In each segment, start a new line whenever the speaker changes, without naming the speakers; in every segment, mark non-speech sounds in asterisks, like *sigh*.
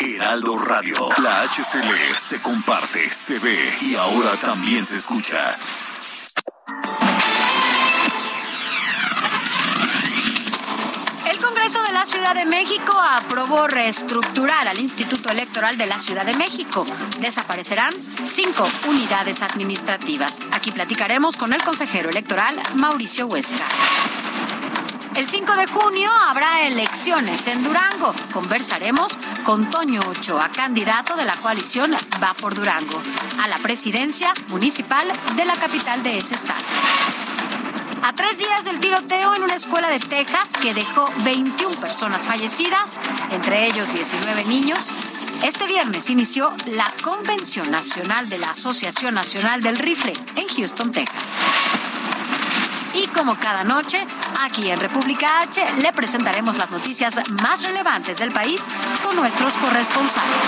Heraldo Radio. La HCL se comparte, se ve y ahora también se escucha.
El Congreso de la Ciudad de México aprobó reestructurar al Instituto Electoral de la Ciudad de México. Desaparecerán cinco unidades administrativas. Aquí platicaremos con el consejero electoral Mauricio Huesca. El 5 de junio habrá elecciones en Durango. Conversaremos con Toño Ochoa, candidato de la coalición Va por Durango, a la presidencia municipal de la capital de ese estado. A tres días del tiroteo en una escuela de Texas que dejó 21 personas fallecidas, entre ellos 19 niños, este viernes inició la Convención Nacional de la Asociación Nacional del Rifle en Houston, Texas. Y como cada noche, aquí en República H le presentaremos las noticias más relevantes del país con nuestros corresponsales.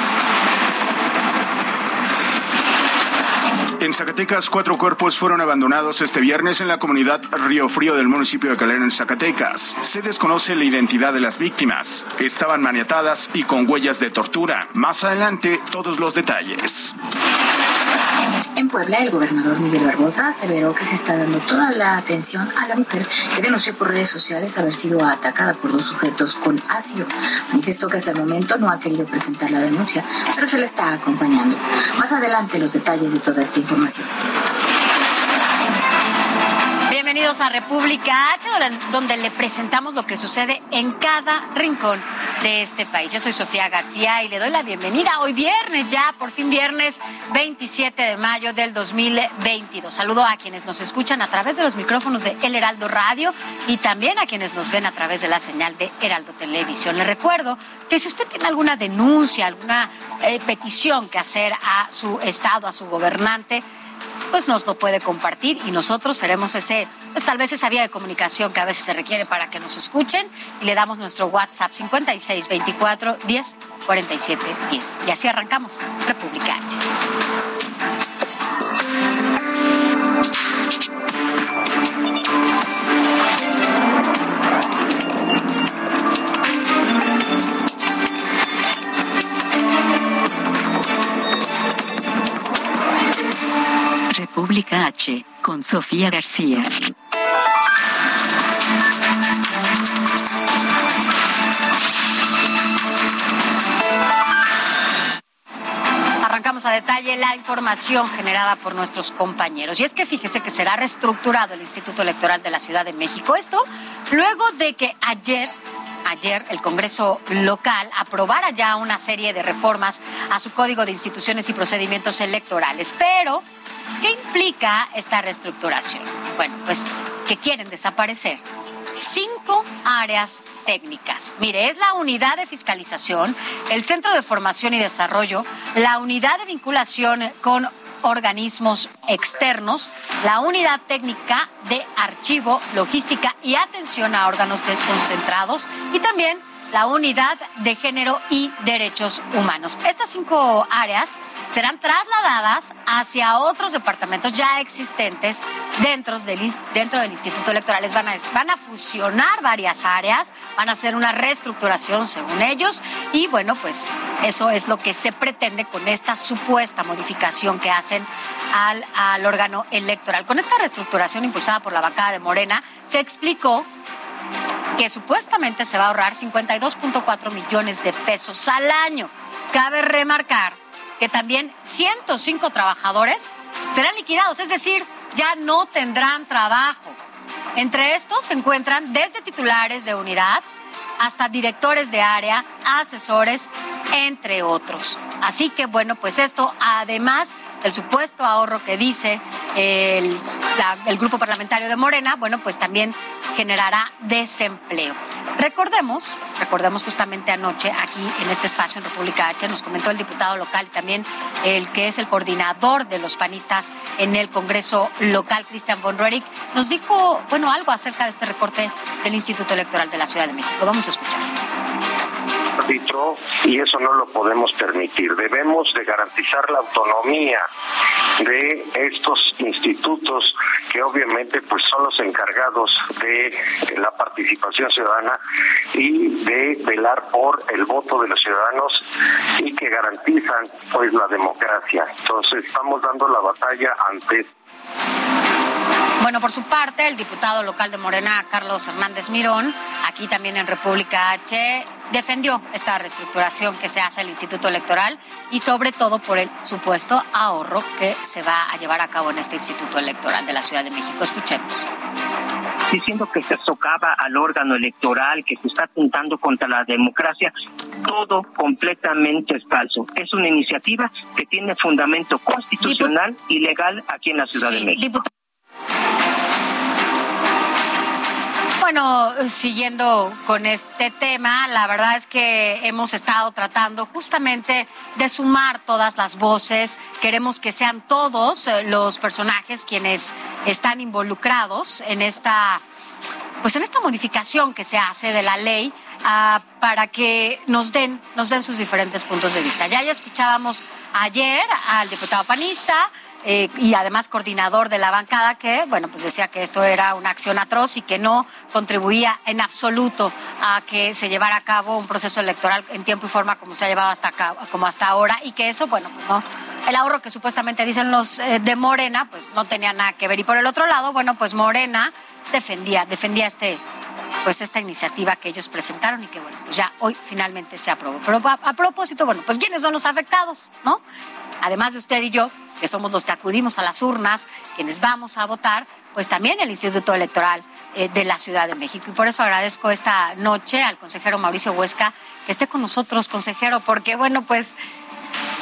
En Zacatecas, cuatro cuerpos fueron abandonados este viernes en la comunidad Río Frío del municipio de Calera, en Zacatecas. Se desconoce la identidad de las víctimas. Estaban maniatadas y con huellas de tortura. Más adelante, todos los detalles.
Puebla, el gobernador Miguel Barbosa aseveró que se está dando toda la atención a la mujer que denunció por redes sociales haber sido atacada por dos sujetos con ácido. Manifestó que hasta el momento no ha querido presentar la denuncia, pero se le está acompañando. Más adelante los detalles de toda esta información.
Bienvenidos a República H, donde le presentamos lo que sucede en cada rincón de este país. Yo soy Sofía García y le doy la bienvenida hoy viernes, ya por fin viernes 27 de mayo del 2022. Saludo a quienes nos escuchan a través de los micrófonos de El Heraldo Radio y también a quienes nos ven a través de la señal de Heraldo Televisión. Le recuerdo que si usted tiene alguna denuncia, alguna eh, petición que hacer a su estado, a su gobernante, pues nos lo puede compartir y nosotros seremos ese, pues tal vez esa vía de comunicación que a veces se requiere para que nos escuchen y le damos nuestro WhatsApp 56 24 10 47 10. Y así arrancamos República.
República H, con Sofía García.
Arrancamos a detalle la información generada por nuestros compañeros. Y es que fíjese que será reestructurado el Instituto Electoral de la Ciudad de México. Esto luego de que ayer ayer el Congreso local aprobara ya una serie de reformas a su Código de Instituciones y Procedimientos Electorales. Pero, ¿qué implica esta reestructuración? Bueno, pues que quieren desaparecer cinco áreas técnicas. Mire, es la unidad de fiscalización, el Centro de Formación y Desarrollo, la unidad de vinculación con organismos externos, la unidad técnica de archivo, logística y atención a órganos desconcentrados y también la unidad de género y derechos humanos. Estas cinco áreas serán trasladadas hacia otros departamentos ya existentes dentro del, dentro del Instituto Electoral. Van a, van a fusionar varias áreas, van a hacer una reestructuración según ellos y bueno, pues eso es lo que se pretende con esta supuesta modificación que hacen al, al órgano electoral. Con esta reestructuración impulsada por la bancada de Morena, se explicó que supuestamente se va a ahorrar 52.4 millones de pesos al año. Cabe remarcar que también 105 trabajadores serán liquidados, es decir, ya no tendrán trabajo. Entre estos se encuentran desde titulares de unidad hasta directores de área, asesores, entre otros. Así que bueno, pues esto además del supuesto ahorro que dice el, grupo parlamentario de Morena, bueno, pues también generará desempleo. Recordemos, recordemos justamente anoche aquí en este espacio en República H, nos comentó el diputado local y también el que es el coordinador de los panistas en el Congreso local, Cristian von Roerich, nos dijo, bueno, algo acerca de este recorte del Instituto Electoral de la Ciudad de México. Vamos a escuchar
y eso no lo podemos permitir. Debemos de garantizar la autonomía de estos institutos que obviamente pues son los encargados de la participación ciudadana y de velar por el voto de los ciudadanos y que garantizan pues la democracia. Entonces estamos dando la batalla ante
bueno, por su parte, el diputado local de Morena, Carlos Hernández Mirón, aquí también en República H, defendió esta reestructuración que se hace al Instituto Electoral y sobre todo por el supuesto ahorro que se va a llevar a cabo en este Instituto Electoral de la Ciudad de México. Escuchemos
diciendo que se socava al órgano electoral, que se está apuntando contra la democracia, todo completamente es falso. Es una iniciativa que tiene fundamento constitucional y legal aquí en la Ciudad de México.
Bueno, siguiendo con este tema, la verdad es que hemos estado tratando justamente de sumar todas las voces. Queremos que sean todos eh, los personajes quienes están involucrados en esta, pues en esta modificación que se hace de la ley. Ah, para que nos den, nos den sus diferentes puntos de vista. Ya ya escuchábamos ayer al diputado panista, eh, y además coordinador de la bancada, que, bueno, pues decía que esto era una acción atroz y que no contribuía en absoluto a que se llevara a cabo un proceso electoral en tiempo y forma como se ha llevado hasta acá, como hasta ahora, y que eso, bueno, pues no, el ahorro que supuestamente dicen los eh, de Morena, pues no tenía nada que ver. Y por el otro lado, bueno, pues Morena defendía, defendía este, pues esta iniciativa que ellos presentaron y que bueno, pues ya hoy finalmente se aprobó. Pero a, a propósito, bueno, pues quiénes son los afectados, ¿no? Además de usted y yo, que somos los que acudimos a las urnas, quienes vamos a votar, pues también el Instituto Electoral eh, de la Ciudad de México. Y por eso agradezco esta noche al consejero Mauricio Huesca que esté con nosotros, consejero, porque bueno, pues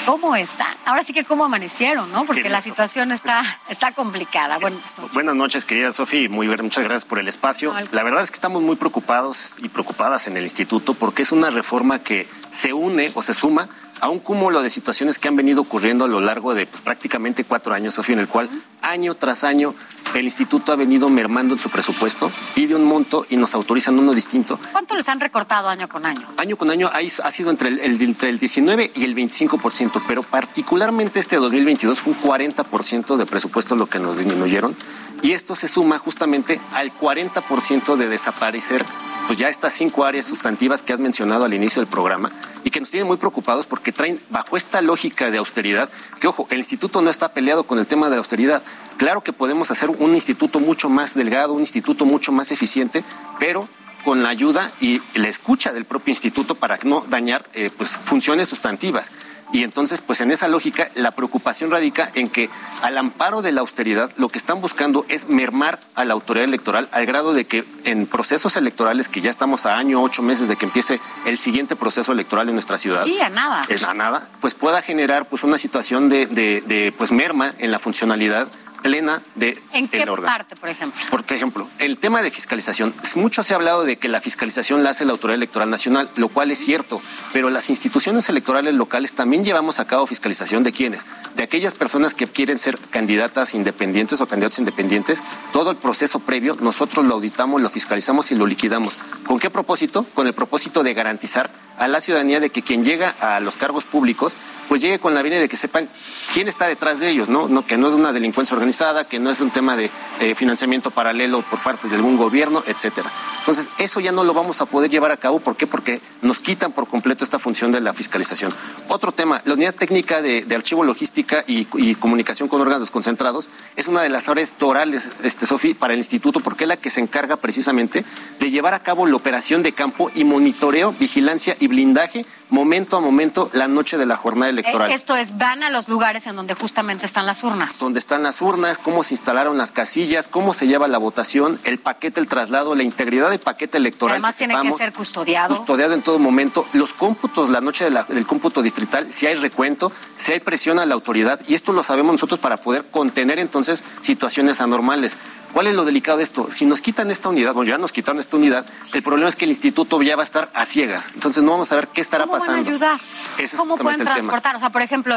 ¿Cómo está? Ahora sí que cómo amanecieron, ¿no? Porque la situación está, está complicada.
Buenas noches. Buenas noches, querida Sofía, muy bien, muchas gracias por el espacio. la verdad es que estamos muy preocupados y preocupadas en el instituto porque es una reforma que se une o se suma a un cúmulo de situaciones que han venido ocurriendo a lo largo de pues, prácticamente cuatro años, Sofía, en el cual año tras año el instituto ha venido mermando en su presupuesto, pide un monto y nos autorizan uno distinto.
¿Cuánto les han recortado año con año?
Año con año ha sido entre el, entre el 19 y el 25%, pero particularmente este 2022 fue un 40% de presupuesto lo que nos disminuyeron y esto se suma justamente al 40% de desaparecer pues ya estas cinco áreas sustantivas que has mencionado al inicio del programa y que nos tienen muy preocupados porque traen bajo esta lógica de austeridad, que ojo, el instituto no está peleado con el tema de austeridad. Claro que podemos hacer un instituto mucho más delgado, un instituto mucho más eficiente, pero con la ayuda y la escucha del propio instituto para no dañar eh, pues, funciones sustantivas. Y entonces, pues en esa lógica, la preocupación radica en que al amparo de la austeridad, lo que están buscando es mermar a la autoridad electoral al grado de que en procesos electorales, que ya estamos a año, ocho meses de que empiece el siguiente proceso electoral en nuestra ciudad.
Sí, a nada.
Es a nada, pues pueda generar pues una situación de, de, de pues merma en la funcionalidad plena de
¿En qué parte, por ejemplo?
Por ejemplo, el tema de fiscalización. Mucho se ha hablado de que la fiscalización la hace la Autoridad Electoral Nacional, lo cual es cierto, pero las instituciones electorales locales también llevamos a cabo fiscalización de quiénes? De aquellas personas que quieren ser candidatas independientes o candidatos independientes. Todo el proceso previo nosotros lo auditamos, lo fiscalizamos y lo liquidamos. ¿Con qué propósito? Con el propósito de garantizar a la ciudadanía de que quien llega a los cargos públicos pues llegue con la venia de que sepan quién está detrás de ellos, ¿no? no que no es una delincuencia organizada, que no es un tema de eh, financiamiento paralelo por parte de algún gobierno, etcétera. Entonces, eso ya no lo vamos a poder llevar a cabo. ¿Por qué? Porque nos quitan por completo esta función de la fiscalización. Otro tema, la unidad técnica de, archivo logística y, comunicación con órganos concentrados es una de las áreas torales, este, Sofi, para el instituto, porque es la que se encarga precisamente de llevar a cabo la operación de campo y monitoreo, vigilancia y blindaje momento a momento la noche de la jornada electoral.
Eh, esto es, van a los lugares en donde justamente están las urnas.
Donde están las urnas, cómo se instalaron las casillas, cómo se lleva la votación, el paquete, el traslado, la integridad del paquete electoral.
Además tiene que ser custodiado.
Custodiado en todo momento. Los cómputos, la noche del cómputo distrital, si hay recuento, si hay presión a la autoridad, y esto lo sabemos nosotros para poder contener entonces situaciones anormales. ¿Cuál es lo delicado de esto? Si nos quitan esta unidad, bueno, ya nos quitaron esta unidad, el problema es que el instituto ya va a estar a ciegas. Entonces no vamos a ver qué estará
¿Cómo
pasando.
A ayudar?
Ese es
¿Cómo pueden
tema.
transportar? O sea, por ejemplo,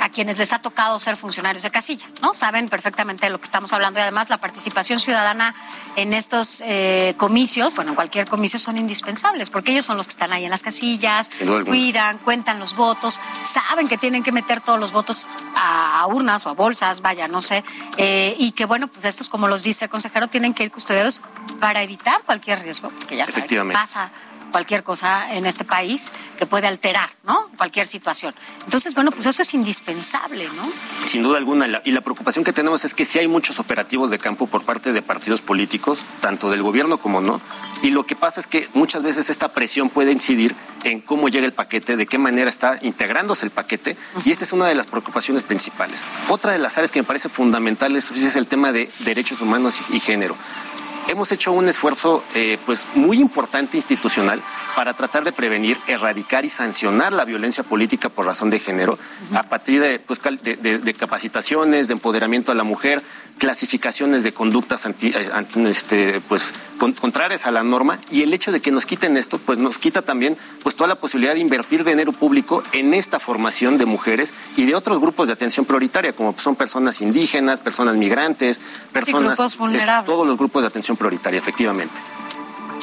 a quienes les ha tocado ser funcionarios de casilla, ¿no? Saben perfectamente de lo que estamos hablando y además la participación ciudadana en estos eh, comicios, bueno, en cualquier comicio son indispensables porque ellos son los que están ahí en las casillas, cuidan, cuentan los votos, saben que tienen que meter todos los votos a, a urnas o a bolsas, vaya, no sé, eh, y que bueno, pues estos, como los dice el consejero, tienen que ir custodiados para evitar cualquier riesgo, porque ya saben que pasa cualquier cosa en este país que puede alterar, ¿no? Cualquier situación. Entonces, bueno, pues eso es indispensable, ¿no?
Sin duda alguna, y la preocupación que tenemos es que sí hay muchos operativos de campo por parte de partidos políticos, tanto del gobierno como no, y lo que pasa es que muchas veces esta presión puede incidir en cómo llega el paquete, de qué manera está integrándose el paquete, y esta es una de las preocupaciones principales. Otra de las áreas que me parece fundamental es el tema de derechos humanos y género. Hemos hecho un esfuerzo eh, pues muy importante institucional para tratar de prevenir, erradicar y sancionar la violencia política por razón de género a partir de, pues, de- de- de capacitaciones, de empoderamiento a la mujer, clasificaciones de conductas anti- eh, anti- este, pues, con- contrarias a la norma y el hecho de que nos quiten esto pues nos quita también pues toda la posibilidad de invertir dinero público en esta formación de mujeres y de otros grupos de atención prioritaria como son personas indígenas, personas migrantes, personas
grupos
es-
vulnerables.
todos los grupos de atención prioritaria, efectivamente.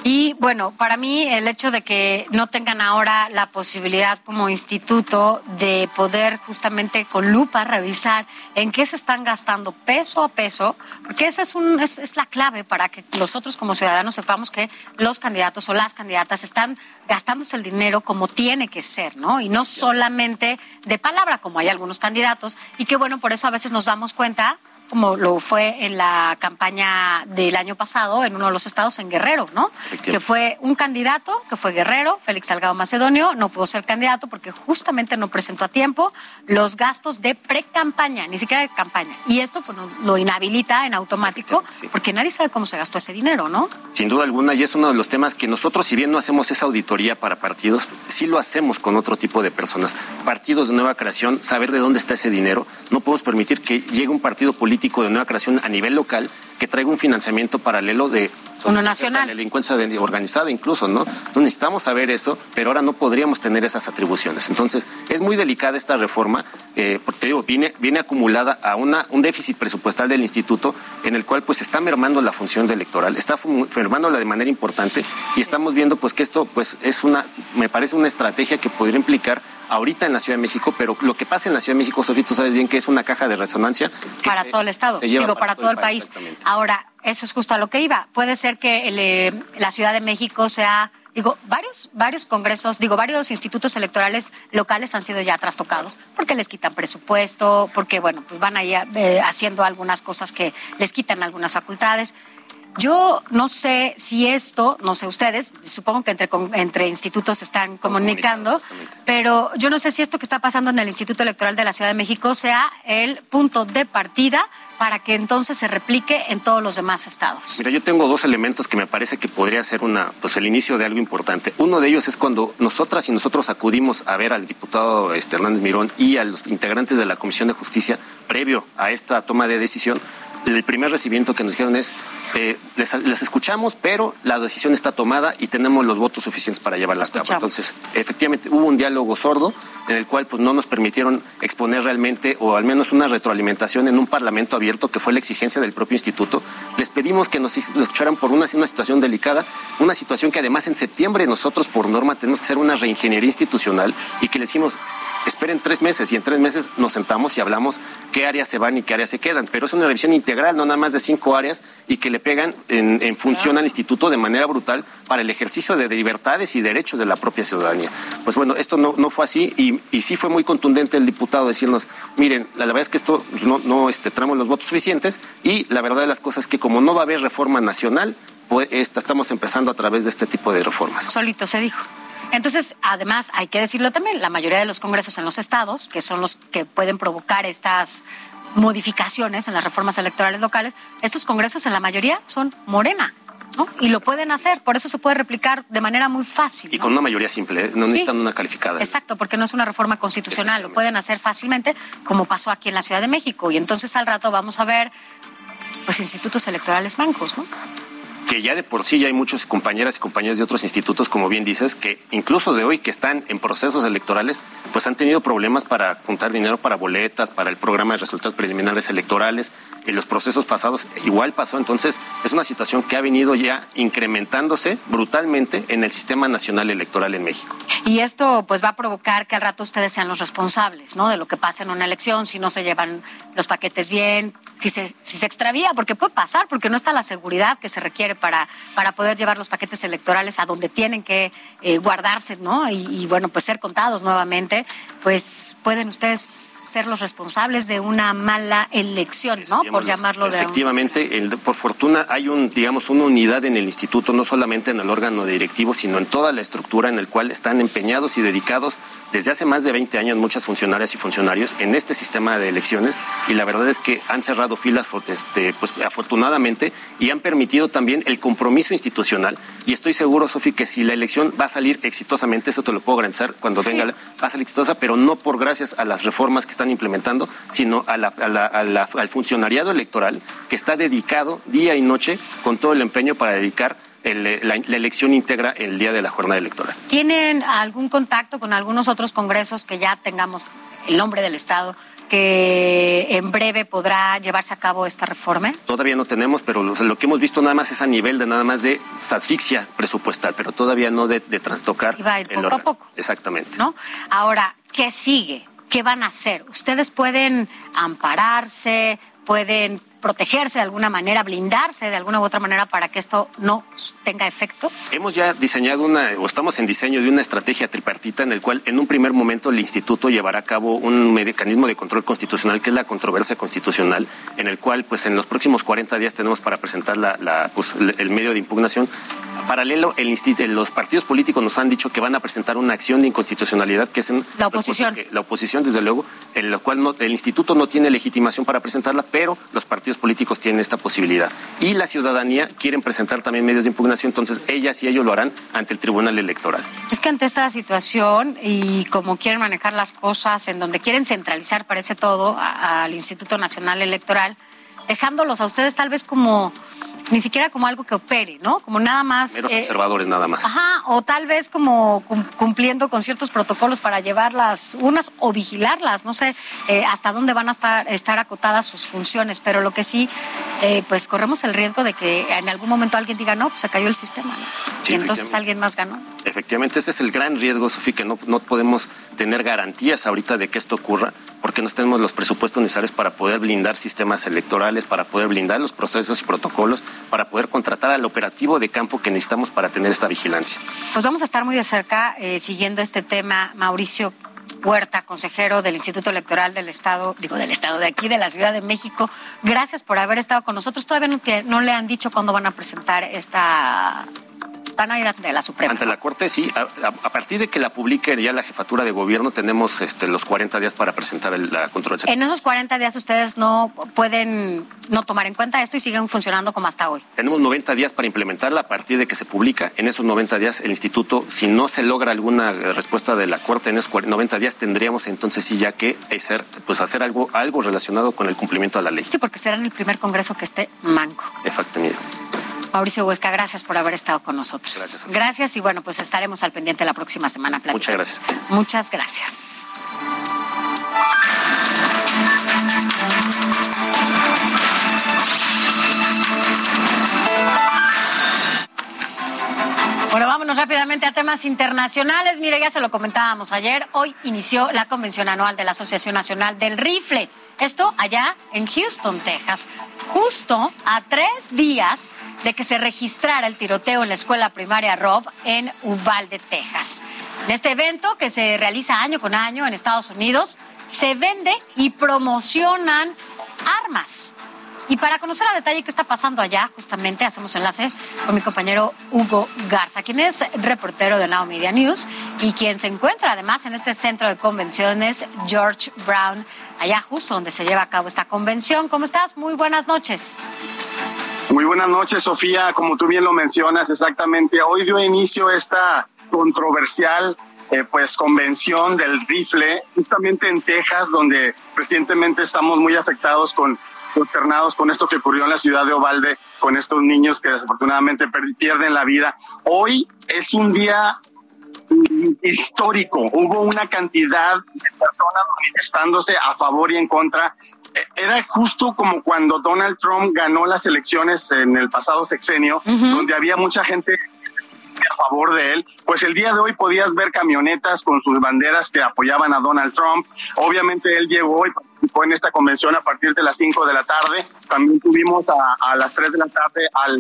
Y bueno, para mí el hecho de que no tengan ahora la posibilidad como instituto de poder justamente con lupa revisar en qué se están gastando peso a peso, porque esa es, un, es, la clave para que nosotros como ciudadanos sepamos que los candidatos o las candidatas están gastándose el dinero como tiene que ser, ¿no? Y no solamente de palabra, como hay algunos candidatos, y que bueno, por eso a veces nos damos cuenta como lo fue en la campaña del año pasado en uno de los estados en Guerrero, ¿no? Que fue un candidato, que fue Guerrero, Félix Salgado Macedonio, no pudo ser candidato porque justamente no presentó a tiempo los gastos de pre-campaña, ni siquiera de campaña. Y esto pues, lo inhabilita en automático porque nadie sabe cómo se gastó ese dinero, ¿no?
Sin duda alguna, y es uno de los temas que nosotros, si bien no hacemos esa auditoría para partidos, sí lo hacemos con otro tipo de personas. Partidos de nueva creación, saber de dónde está ese dinero. No podemos permitir que llegue un partido político de nueva creación a nivel local que traiga un financiamiento paralelo de
Uno nacional.
la delincuencia de- organizada incluso, ¿no? Entonces necesitamos saber eso, pero ahora no podríamos tener esas atribuciones. Entonces es muy delicada esta reforma, eh, porque te digo, viene, viene acumulada a una, un déficit presupuestal del instituto en el cual pues está mermando la función de electoral, está mermándola de manera importante y estamos viendo pues que esto pues es una, me parece una estrategia que podría implicar ahorita en la Ciudad de México, pero lo que pasa en la Ciudad de México, Sofía, tú sabes bien que es una caja de resonancia.
para todo el estado, digo, para, todo el país. Ahora, eso es justo a lo que iba. Puede ser que el, eh, la Ciudad de México sea, digo, varios, varios congresos, digo, varios institutos electorales locales han sido ya trastocados porque les quitan presupuesto, porque, bueno, pues van ahí eh, haciendo algunas cosas que les quitan algunas facultades. Yo no sé si esto, no sé ustedes, supongo que entre, entre institutos están comunicando, pero yo no sé si esto que está pasando en el Instituto Electoral de la Ciudad de México sea el punto de partida para que entonces se replique en todos los demás estados.
Mira, yo tengo dos elementos que me parece que podría ser una, pues el inicio de algo importante. Uno de ellos es cuando nosotras y nosotros acudimos a ver al diputado este, Hernández Mirón y a los integrantes de la Comisión de Justicia previo a esta toma de decisión. El primer recibimiento que nos dijeron es, eh, les, les escuchamos, pero la decisión está tomada y tenemos los votos suficientes para llevarla a cabo. Entonces, efectivamente, hubo un diálogo sordo en el cual pues, no nos permitieron exponer realmente, o al menos una retroalimentación en un parlamento abierto, que fue la exigencia del propio instituto. Les pedimos que nos, nos escucharan por una, una situación delicada, una situación que además en septiembre nosotros por norma tenemos que hacer una reingeniería institucional y que le decimos, esperen tres meses y en tres meses nos sentamos y hablamos qué áreas se van y qué áreas se quedan. Pero es una revisión integral, no nada más de cinco áreas y que le pegan en, en función al instituto de manera brutal para el ejercicio de libertades y derechos de la propia ciudadanía. Pues bueno, esto no, no fue así y, y sí fue muy contundente el diputado decirnos, miren, la, la verdad es que esto no, no este, traemos los votos suficientes y la verdad de las cosas es que como no va a haber reforma nacional, pues esta- estamos empezando a través de este tipo de reformas.
Solito se dijo. Entonces, además, hay que decirlo también, la mayoría de los congresos en los estados, que son los que pueden provocar estas modificaciones en las reformas electorales locales, estos congresos en la mayoría son morena, ¿no? Y lo pueden hacer, por eso se puede replicar de manera muy fácil.
Y
¿no?
con una mayoría simple, ¿eh? no
Sí.
necesitan una calificada.
Exacto, porque no es una reforma constitucional, lo pueden hacer fácilmente, como pasó aquí en la Ciudad de México. Y entonces al rato vamos a ver pues institutos electorales bancos, ¿no?
Que ya de por sí ya hay muchos compañeras y compañeros de otros institutos, como bien dices, que incluso de hoy que están en procesos electorales, pues han tenido problemas para juntar dinero para boletas, para el programa de resultados preliminares electorales. En los procesos pasados igual pasó, entonces es una situación que ha venido ya incrementándose brutalmente en el sistema nacional electoral en México.
Y esto pues va a provocar que al rato ustedes sean los responsables, ¿no? De lo que pasa en una elección, si no se llevan los paquetes bien, si se, si se extravía, porque puede pasar, porque no está la seguridad que se requiere para, para poder llevar los paquetes electorales a donde tienen que eh, guardarse, ¿no? Y, bueno, pues ser contados nuevamente, pues pueden ustedes ser los responsables de una mala elección, ¿no? Por llamarlo
de Efectivamente, por fortuna hay un, digamos, una unidad en el instituto, no solamente en el órgano directivo, sino en toda la estructura en el cual están empeñados y dedicados desde hace más de 20 años muchas funcionarias y funcionarios en este sistema de elecciones y la verdad es que han cerrado filas este, pues, afortunadamente y han permitido también el compromiso institucional. Y estoy seguro, Sofi, que si la elección va a salir exitosamente, eso te lo puedo garantizar cuando venga, va a salir exitosa, pero no por gracias a las reformas que están implementando, sino a al funcionariado electoral que está dedicado día y noche con todo el empeño para dedicar la, elección íntegra el día de la jornada electoral.
¿Tienen algún contacto con algunos otros congresos que ya tengamos el nombre del Estado que en breve podrá llevarse a cabo esta reforma?
Todavía no tenemos, pero lo, que hemos visto nada más es a nivel de nada más de asfixia presupuestal, pero todavía no de, de trastocar.
Y va a ir poco a poco.
Exactamente.
¿No? Ahora, ¿qué sigue? ¿Qué van a hacer? ¿Ustedes pueden ampararse? ¿Pueden protegerse de alguna manera, blindarse de alguna u otra manera para que esto no tenga efecto?
Hemos ya diseñado una, o estamos en diseño de una estrategia tripartita en el cual en un primer momento el instituto llevará a cabo un mecanismo de control constitucional que es la controversia constitucional, en el cual pues en los próximos 40 días tenemos para presentar la, pues, el medio de impugnación. Paralelo, el los partidos políticos nos han dicho que van a presentar una acción de inconstitucionalidad que es en
la oposición.
la oposición, desde luego, en lo cual no, el instituto no tiene legitimación para presentarla, pero los partidos políticos tienen esta posibilidad. Y la ciudadanía quieren presentar también medios de impugnación, entonces ellas y ellos lo harán ante el Tribunal Electoral.
Es que ante esta situación y como quieren manejar las cosas, en donde quieren centralizar, parece todo, al Instituto Nacional Electoral, dejándolos a ustedes tal vez como ni siquiera como algo que opere, ¿no? Como nada más.
Meros eh, observadores nada más.
Ajá, o tal vez como cumpliendo con ciertos protocolos para llevarlas unas o vigilarlas, no sé eh, hasta dónde van a estar, estar acotadas sus funciones, pero lo que sí, eh, pues corremos el riesgo de que en algún momento alguien diga, no, pues se cayó el sistema, y entonces alguien más ganó.
Efectivamente, ese es el gran riesgo, Sofía, que no, no podemos tener garantías ahorita de que esto ocurra, porque no tenemos los presupuestos necesarios para poder blindar sistemas electorales, para poder blindar los procesos y protocolos para poder contratar al operativo de campo que necesitamos para tener esta vigilancia.
Pues vamos a estar muy de cerca eh, siguiendo este tema, Mauricio. Puerta, consejero del Instituto Electoral del Estado, digo del Estado de aquí, de la Ciudad de México. Gracias por haber estado con nosotros. Todavía no, no le han dicho cuándo van a presentar esta van a ir ante la Suprema.
Ante la Corte, sí. A, partir de que la publique ya la jefatura de gobierno, tenemos este, los 40 días para presentar la controversia.
En esos 40 días ustedes no pueden no tomar en cuenta esto y siguen funcionando como hasta hoy.
Tenemos 90 días para implementarla a partir de que se publica. En esos 90 días el instituto, si no se logra alguna respuesta de la Corte en esos 90 días, tendríamos entonces sí ya que hacer, pues hacer algo, algo relacionado con el cumplimiento de la ley.
Sí, porque será en el primer congreso que esté manco.
Exactamente.
Mauricio Huesca, gracias por haber estado con nosotros. Gracias. Gracias y bueno, pues estaremos al pendiente la próxima semana.
Muchas gracias.
Muchas gracias. Bueno, vámonos rápidamente a temas internacionales. Mire, ya se lo comentábamos ayer. Hoy inició la convención anual de la Asociación Nacional del Rifle. Esto allá en Houston, Texas, justo a tres días de que se registrara el tiroteo en la escuela primaria Rob en Uvalde, Texas. En este evento, que se realiza año con año en Estados Unidos, se vende y promocionan armas. Y para conocer a detalle qué está pasando allá, justamente hacemos enlace con mi compañero Hugo Garza, quien es reportero de Now Media News y quien se encuentra además en este centro de convenciones George Brown, allá justo donde se lleva a cabo esta convención. ¿Cómo estás? Muy buenas noches.
Muy buenas noches, Sofía. Como tú bien lo mencionas, exactamente. Hoy dio inicio esta controversial eh, pues convención del rifle, justamente en Texas, donde recientemente estamos muy afectados con consternados con esto que ocurrió en la ciudad de Ovalde, con estos niños que desafortunadamente pierden la vida. Hoy es un día histórico. Hubo una cantidad de personas manifestándose a favor y en contra. E, era justo como cuando Donald Trump ganó las elecciones en el pasado sexenio, donde había mucha gente a favor de él, pues el día de hoy podías ver camionetas con sus banderas que apoyaban a Donald Trump. Obviamente él llegó y participó en esta convención a partir de las 5 de la tarde. También tuvimos a, a las 3 de la tarde al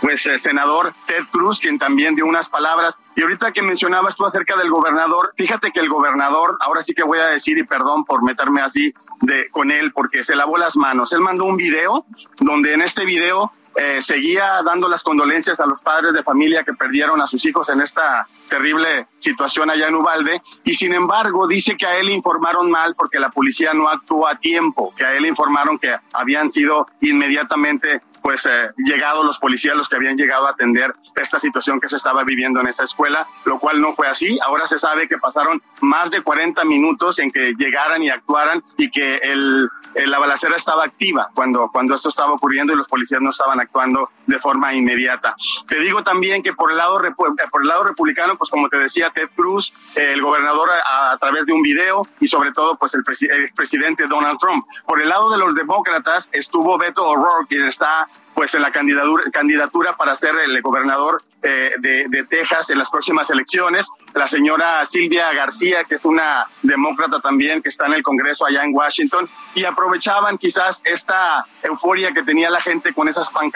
pues el senador Ted Cruz, quien también dio unas palabras. Y ahorita que mencionabas tú acerca del gobernador, fíjate que el gobernador, ahora sí que voy a decir, y perdón por meterme así de, con él, porque se lavó las manos. Él mandó un video donde en este video eh, seguía dando las condolencias a los padres de familia que perdieron a sus hijos en esta terrible situación allá en Ubalde y sin embargo dice que a él informaron mal porque la policía no actuó a tiempo, que a él informaron que habían sido inmediatamente pues eh, los policías los que habían llegado a atender esta situación que se estaba viviendo en esa escuela, lo cual no fue así. Ahora se sabe que pasaron más de 40 minutos en que llegaran y actuaran y que el, la balacera estaba activa cuando, cuando esto estaba ocurriendo y los policías no estaban actuando de forma inmediata. Te digo también que por el lado, por el lado republicano, pues como te decía Ted Cruz, el gobernador a, través de un video y sobre todo pues el, presidente Donald Trump. Por el lado de los demócratas estuvo Beto O'Rourke, quien está pues en la candidatura, candidatura para ser el gobernador eh, de, de, Texas en las próximas elecciones. La señora Silvia García, que es una demócrata también, que está en el Congreso allá en Washington, y aprovechaban quizás esta euforia que tenía la gente con esas pancartas.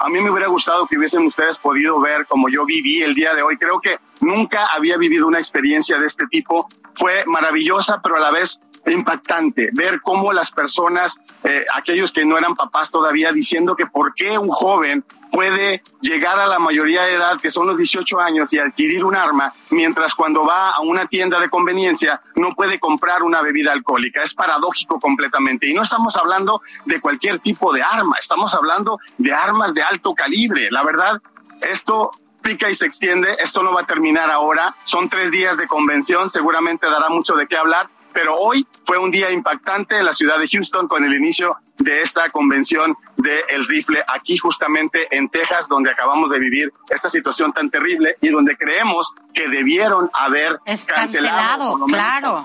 A mí me hubiera gustado que hubiesen ustedes podido ver como yo viví el día de hoy. Creo que nunca había vivido una experiencia de este tipo. Fue maravillosa, pero a la vez impactante ver cómo las personas, eh, aquellos que no eran papás todavía, diciendo que por qué un joven puede llegar a la mayoría de edad, que son los 18 años, y adquirir un arma, mientras cuando va a una tienda de conveniencia no puede comprar una bebida alcohólica. Es paradójico completamente. Y no estamos hablando de cualquier tipo de arma, estamos hablando de armas de alto calibre. La verdad, esto y se extiende. Esto no va a terminar ahora. Son tres días de convención. Seguramente dará mucho de qué hablar. Pero hoy fue un día impactante en la ciudad de Houston con el inicio de esta convención del rifle aquí justamente en Texas, donde acabamos de vivir esta situación tan terrible y donde creemos que debieron haber cancelado,
claro.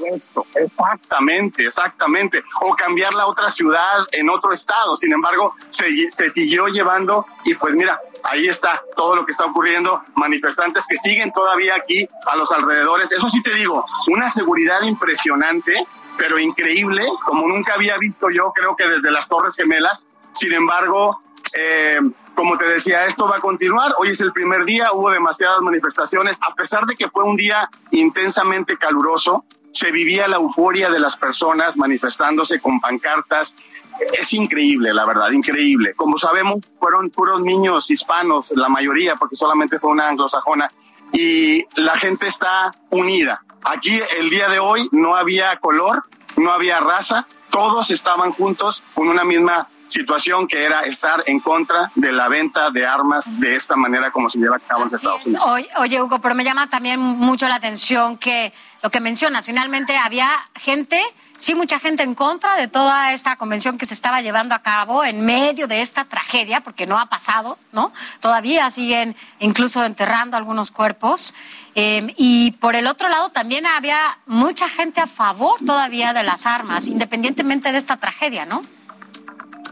Exactamente, exactamente. O cambiar la otra ciudad en otro estado. Sin embargo, se, se siguió llevando y pues mira, ahí está todo lo que está ocurriendo. Manifestantes que siguen todavía aquí a los alrededores. Eso sí te digo, una seguridad impresionante pero increíble, como nunca había visto yo, creo que desde las Torres Gemelas. Sin embargo, eh, como te decía, esto va a continuar. Hoy es el primer día, hubo demasiadas manifestaciones, a pesar de que fue un día intensamente caluroso. Se vivía la euforia de las personas manifestándose con pancartas. Es increíble, la verdad, increíble. Como sabemos, fueron puros niños hispanos, la mayoría, porque solamente fue una anglosajona, y la gente está unida. Aquí el día de hoy no había color, no había raza, todos estaban juntos con una misma situación que era estar en contra de la venta de armas de esta manera como se lleva a cabo en Estados Unidos.
Oye, Hugo, pero me llama también mucho la atención que lo que mencionas, finalmente había gente, sí, mucha gente en contra de toda esta convención que se estaba llevando a cabo en medio de esta tragedia, porque no ha pasado, ¿no? Todavía siguen incluso enterrando algunos cuerpos. Em, y por el otro lado también había mucha gente a favor todavía de las armas, independientemente de esta tragedia, ¿no?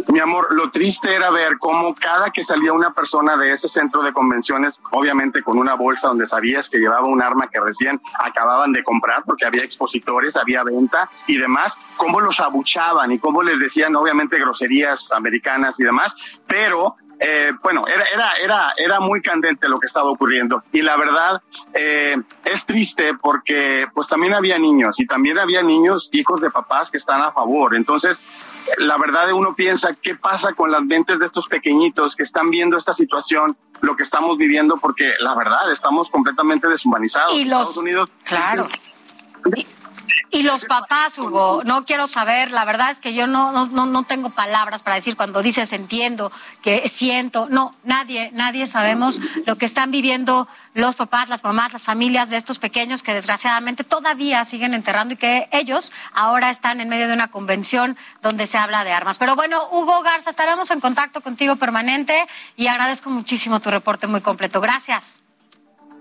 Mi amor, lo triste era ver cómo cada que salía una persona de ese centro de convenciones, obviamente con una bolsa donde sabías que llevaba un arma que recién acababan de comprar porque había expositores, había venta y demás, cómo los abuchaban y cómo les decían obviamente groserías americanas y demás, pero eh, bueno, era, era, era, era muy candente lo que estaba ocurriendo. Y la verdad eh, es triste porque pues también había niños y también había niños, hijos de papás que están a favor, entonces la verdad uno piensa qué pasa con las mentes de estos pequeñitos que están viendo esta situación, lo que estamos viviendo, porque la verdad estamos completamente deshumanizados.
Y los, Estados Unidos, claro. Y los papás, Hugo, no quiero saber, la verdad es que yo no, no, no tengo palabras para decir cuando dices entiendo, que siento, no, nadie, nadie sabemos lo que están viviendo los papás, las mamás, las familias de estos pequeños que desgraciadamente todavía siguen enterrando y que ellos ahora están en medio de una convención donde se habla de armas. Pero bueno, Hugo Garza, estaremos en contacto contigo permanente y agradezco muchísimo tu reporte muy completo. Gracias.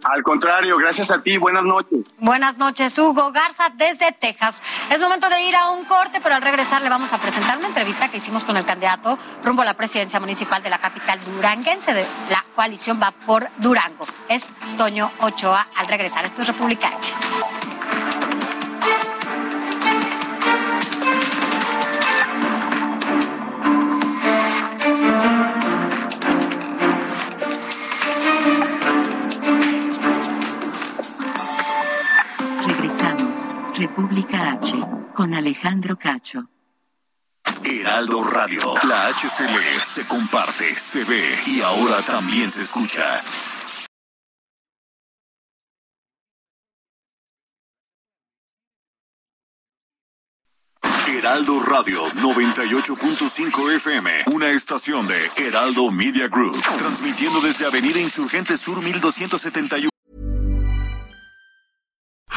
Al contrario, gracias a ti. Buenas noches.
Buenas noches, Hugo Garza, desde Texas. Es momento de ir a un corte, pero al regresar le vamos a presentar una entrevista que hicimos con el candidato rumbo a la presidencia municipal de la capital duranguense. De la coalición va por Durango. Es Toño Ochoa al regresar. Esto es República.
República H, con Alejandro Cacho.
Heraldo Radio, la HCL se comparte, se ve y ahora también se escucha. Heraldo Radio 98.5 FM, una estación de Heraldo Media Group, transmitiendo desde Avenida Insurgente Sur 1271.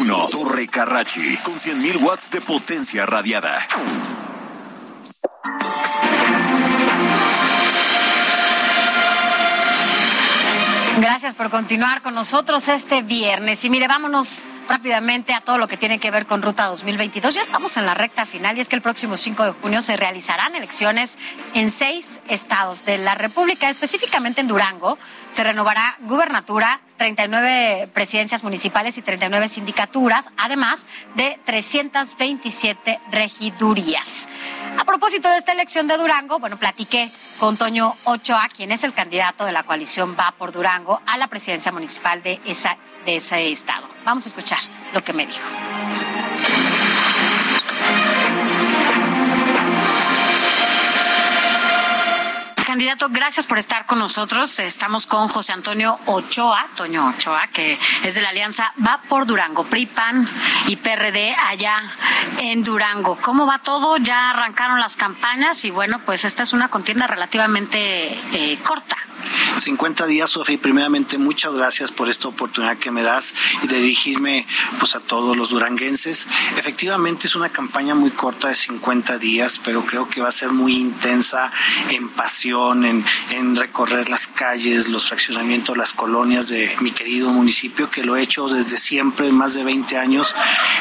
No, Torre Carrachi, con 100.000 watts de potencia radiada.
Gracias por continuar con nosotros este viernes. Y mire, vámonos rápidamente a todo lo que tiene que ver con Ruta 2022. Ya estamos en la recta final y es que el próximo 5 de junio se realizarán elecciones en seis estados de la República, específicamente en Durango. Se renovará gubernatura, 39 presidencias municipales y 39 sindicaturas, además de 327 regidurías. A propósito de esta elección de Durango, bueno, platiqué con Toño Ochoa, quien es el candidato de la coalición Va por Durango a la presidencia municipal de, de ese estado. Vamos a escuchar lo que me dijo. Candidato, gracias por estar con nosotros. Estamos con José Antonio Ochoa, Toño Ochoa, que es de la Alianza Va por Durango, PRIPAN y PRD allá en Durango. ¿Cómo va todo? Ya arrancaron las campañas y bueno, pues esta es una contienda relativamente eh, corta.
50 días, Sofía, y primeramente muchas gracias por esta oportunidad que me das y de dirigirme pues, a todos los duranguenses. Efectivamente es una campaña muy corta de 50 días, pero creo que va a ser muy intensa en pasión, en, en recorrer las calles, los fraccionamientos, las colonias de mi querido municipio, que lo he hecho desde siempre, más de 20 años.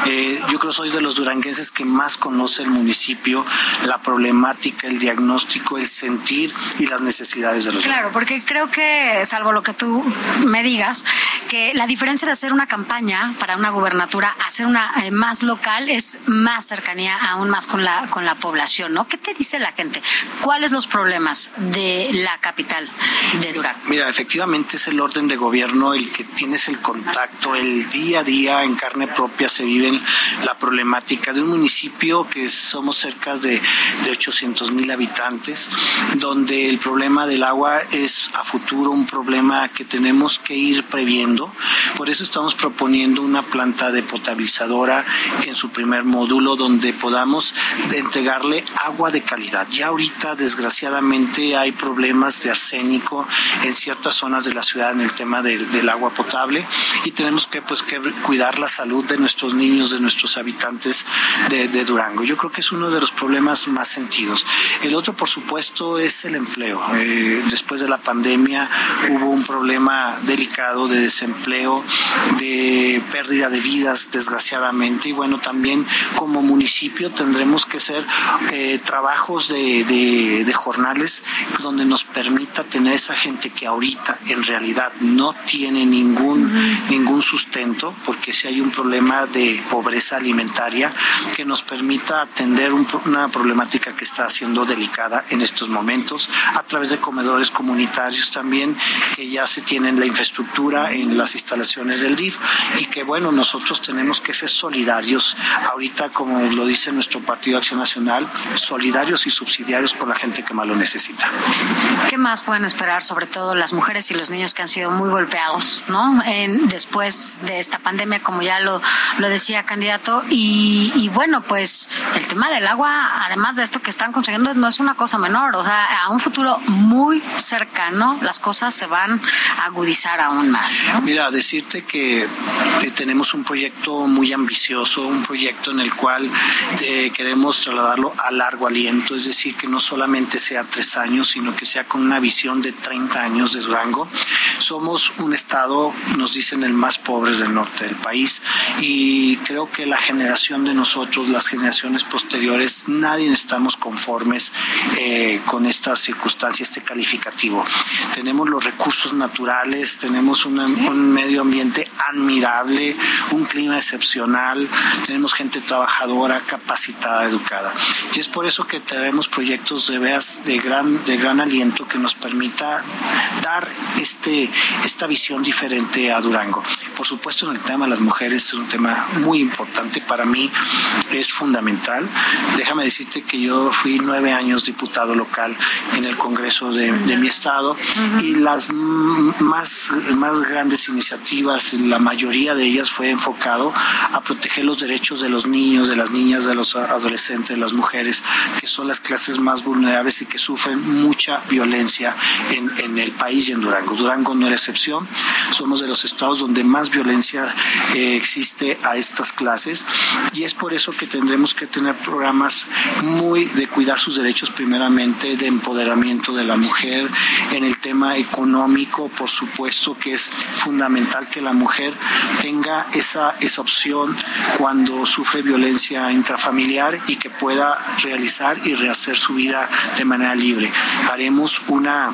Eh, yo creo soy de los duranguenses que más conoce el municipio, la problemática, el diagnóstico, el sentir y las necesidades de los
Claro, porque creo que, salvo lo que tú me digas, que la diferencia de hacer una campaña para una gubernatura hacer una eh, más local es más cercanía aún más con la, con la población, ¿no? ¿Qué te dice la gente? ¿Cuáles los problemas de la capital de Durango?
Mira, efectivamente es el orden de gobierno el que tienes el contacto, el día a día en carne propia se vive la problemática de un municipio que somos cerca de, de 800 mil habitantes, donde el problema del agua es a futuro un problema que tenemos que ir previendo. Por eso estamos proponiendo una planta de potabilizadora en su primer módulo donde podamos entregarle agua de calidad. Ya ahorita desgraciadamente hay problemas de arsénico en ciertas zonas de la ciudad en el tema del agua potable y tenemos que pues que cuidar la salud de nuestros niños, de nuestros habitantes de, Durango. Yo creo que es uno de los problemas más sentidos. El otro, por supuesto, es el empleo. Eh, después de la pandemia hubo un problema delicado de desempleo, de pérdida de vidas, desgraciadamente. Y bueno, también como municipio tendremos que hacer eh, trabajos de, de, de jornales donde nos permita tener esa gente que ahorita en realidad no tiene ningún ningún sustento, porque si hay un problema de pobreza alimentaria que nos permita atender una problemática que está siendo delicada en estos momentos a través de comedores comunitarios también que ya se tienen la infraestructura en las instalaciones del DIF y que bueno, nosotros tenemos que ser solidarios ahorita como lo dice nuestro Partido Acción Nacional, solidarios y subsidiarios con la gente que más lo necesita.
¿Qué más pueden esperar sobre todo las mujeres y los niños que han sido muy golpeados, ¿no? En, después de esta pandemia, como ya lo, lo decía candidato y, y bueno, pues el tema del agua, además de esto que están consiguiendo, no es una cosa menor, o sea, a un futuro muy cercano las cosas se van a agudizar aún más.
Mira, decirte que, tenemos un proyecto muy ambicioso, un proyecto en el cual eh, queremos trasladarlo a largo aliento, es decir, que no solamente sea tres años, sino que sea con una visión de 30 años de Durango. Somos un estado, nos dicen, el más pobre del norte del país y creo que la generación de nosotros, las generaciones posteriores, nadie estamos conformes eh, con esta circunstancia, este calificativo. Tenemos los recursos naturales, tenemos un medio ambiente admirable, un clima excepcional, tenemos gente trabajadora, capacitada, educada. Y es por eso que tenemos proyectos de veas de gran, de gran aliento que nos permita dar este, esta visión diferente a Durango. Por supuesto, en el tema de las mujeres es un tema muy importante. Para mí es fundamental. Déjame decirte que yo fui nueve años diputado local en el Congreso de, mi estado y las más, más grandes iniciativas, la mayoría de ellas fue enfocado a proteger los derechos de los niños, de las niñas, de los adolescentes, de las mujeres, que son las clases más vulnerables y que sufren mucha violencia en, en el país y en Durango. Durango no es la excepción. Somos de los estados donde más violencia eh, existe a estas clases y es por eso que tendremos que tener programas muy de cuidar sus derechos primeramente, de empoderamiento de la mujer, en el tema económico, por supuesto que es fundamental que la mujer tenga esa, esa opción cuando sufre violencia intrafamiliar y que pueda realizar y rehacer su vida de manera libre. Haremos una,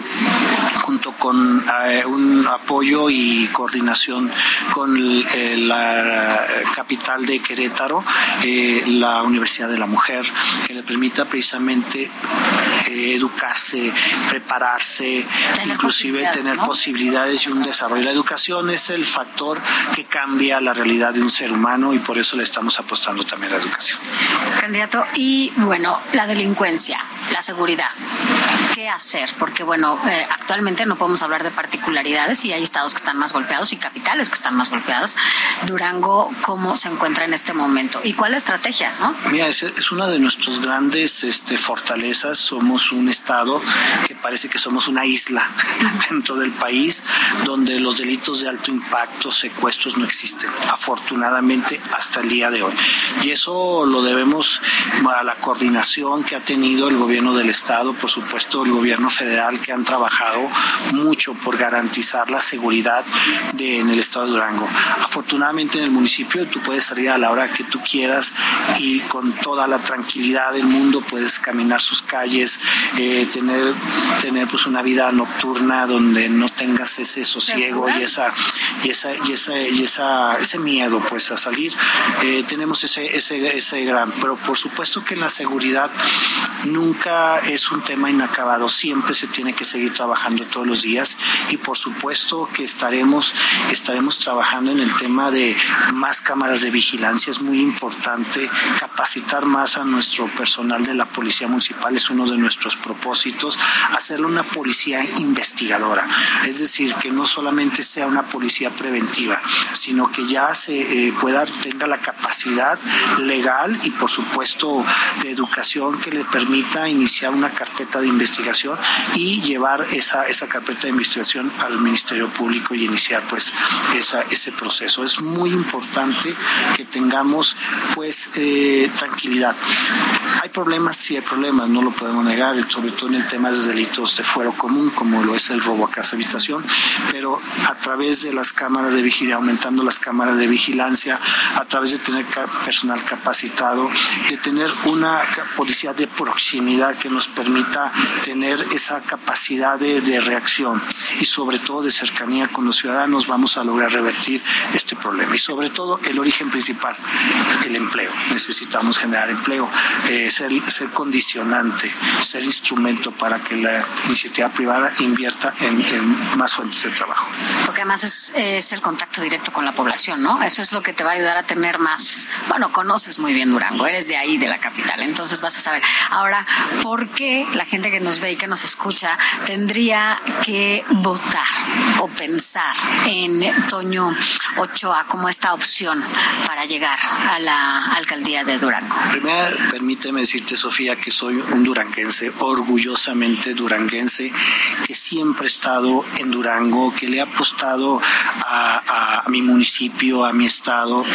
junto con eh, un apoyo y coordinación con eh, la capital de Querétaro, eh, la Universidad de la Mujer, que le permita precisamente eh, educarse, prepararse, inclusive tener posibilidades y un desarrollo. La educación es el factor que cambia la realidad de un ser humano y por eso le estamos apostando también a la educación.
Candidato, y bueno, la delincuencia, la seguridad. ¿Qué hacer? Porque bueno, actualmente no podemos hablar de particularidades y hay estados que están más golpeados y capitales que están más golpeadas. Durango, ¿cómo se encuentra en este momento? ¿Y cuál estrategia? ¿no?
Mira, es, una de nuestras grandes este, fortalezas. Somos un estado que parece que somos una isla *laughs* dentro del país donde los delitos de alto impacto, secuestros no existen, afortunadamente hasta el día de hoy. Y eso lo debemos a la coordinación que ha tenido el gobierno del estado, por supuesto el gobierno federal que han trabajado mucho por garantizar la seguridad en el estado de Durango. Afortunadamente en el municipio tú puedes salir a la hora que tú quieras y con toda la tranquilidad del mundo puedes caminar sus calles, eh, tener, tener pues una vida nocturna donde no tengas ese sosiego y esa, y esa, y esa, y esa, ese miedo pues a salir. Eh, tenemos ese, ese, ese gran, pero por supuesto que la seguridad nunca es un tema inacabado, siempre se tiene que seguir trabajando todos los días y por supuesto que estaremos, estaremos trabajando en el tema de más cámaras de vigilancia. Es muy importante capacitar más a nuestro personal de la Policía Municipal, es uno de nuestros propósitos, hacerle una policía investigadora. Es decir, que no solamente sea una policía preventiva, sino que ya se eh, pueda, tenga la capacidad legal y por supuesto de educación que le permita iniciar una carpeta de investigación y llevar esa, esa carpeta de investigación al Ministerio Público y iniciar pues esa, ese proceso. Es muy importante que tengamos pues eh, tranquilidad. Hay problemas, sí hay problemas, no lo podemos negar, sobre todo en el tema de delitos de fuero común, como lo es el robo a casa habitación, pero a través de las cámaras de vigilancia, aumentando las cámaras de vigilancia, a través de tener personal capacitado, de tener una policía de proximidad que nos permita tener esa capacidad de, de reacción y sobre todo de cercanía con los ciudadanos vamos a lograr revertir este problema. Y sobre todo el origen principal, el empleo. Necesitamos generar empleo, eh, ser, ser condicionante, ser instrumento para que la iniciativa privada invierta en, en más fuentes de trabajo.
Porque además es, es, el contacto directo con la población, ¿no? Eso es lo que te va a ayudar a tener más, bueno, conoces muy bien Durango, eres de ahí, de la capital, entonces vas a saber. Ahora, ¿por qué la gente que nos ve y que nos escucha tendría que votar o pensar en Toño Ochoa como esta opción para llegar a la alcaldía de Durango?
Primero, permíteme decirte, Sofía, que soy un duranguense, orgullosamente duranguense, que siempre he estado en Durango, que le he apostado a, mi municipio, a mi estado,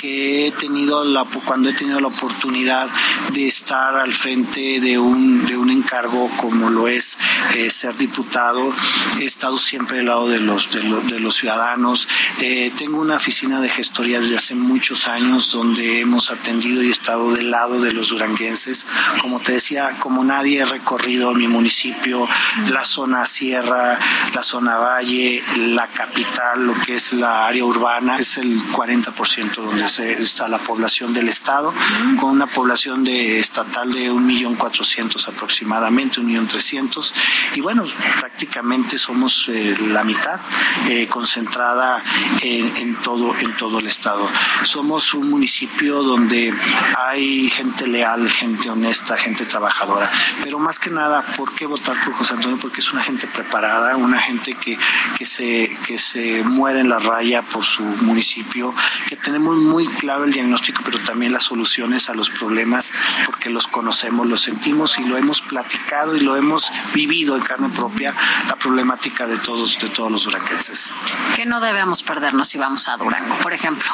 que he tenido la, cuando he tenido la oportunidad de estar al frente de un, de un encargo como lo es eh, ser diputado, he estado siempre al lado de los, de, lo, de los ciudadanos. Eh, tengo una oficina de gestoría desde hace muchos años donde hemos atendido y estado del lado de los duranguenses. Como te decía, como nadie he recorrido mi municipio, la zona sierra, la zona valle, la capital, lo que es la área urbana, es el 40% donde se, está la población del estado, con una población de estatal de un millón cuatrocientos aproximadamente, un millón trescientos, y bueno, prácticamente somos eh, la mitad eh, concentrada en, en, todo en todo el estado. Somos un municipio donde hay gente leal, gente honesta, gente trabajadora, pero más que nada, ¿por qué votar por José Antonio? Porque es una gente preparada, una gente que, que se que se muere en la raya por su municipio, que tenemos muy claro el diagnóstico, pero también las soluciones a los problemas, porque los conocemos, los sentimos y lo hemos platicado y lo hemos vivido en carne propia, la problemática de todos, de todos los duranguenses.
¿Qué no debemos perdernos si vamos a Durango, por ejemplo?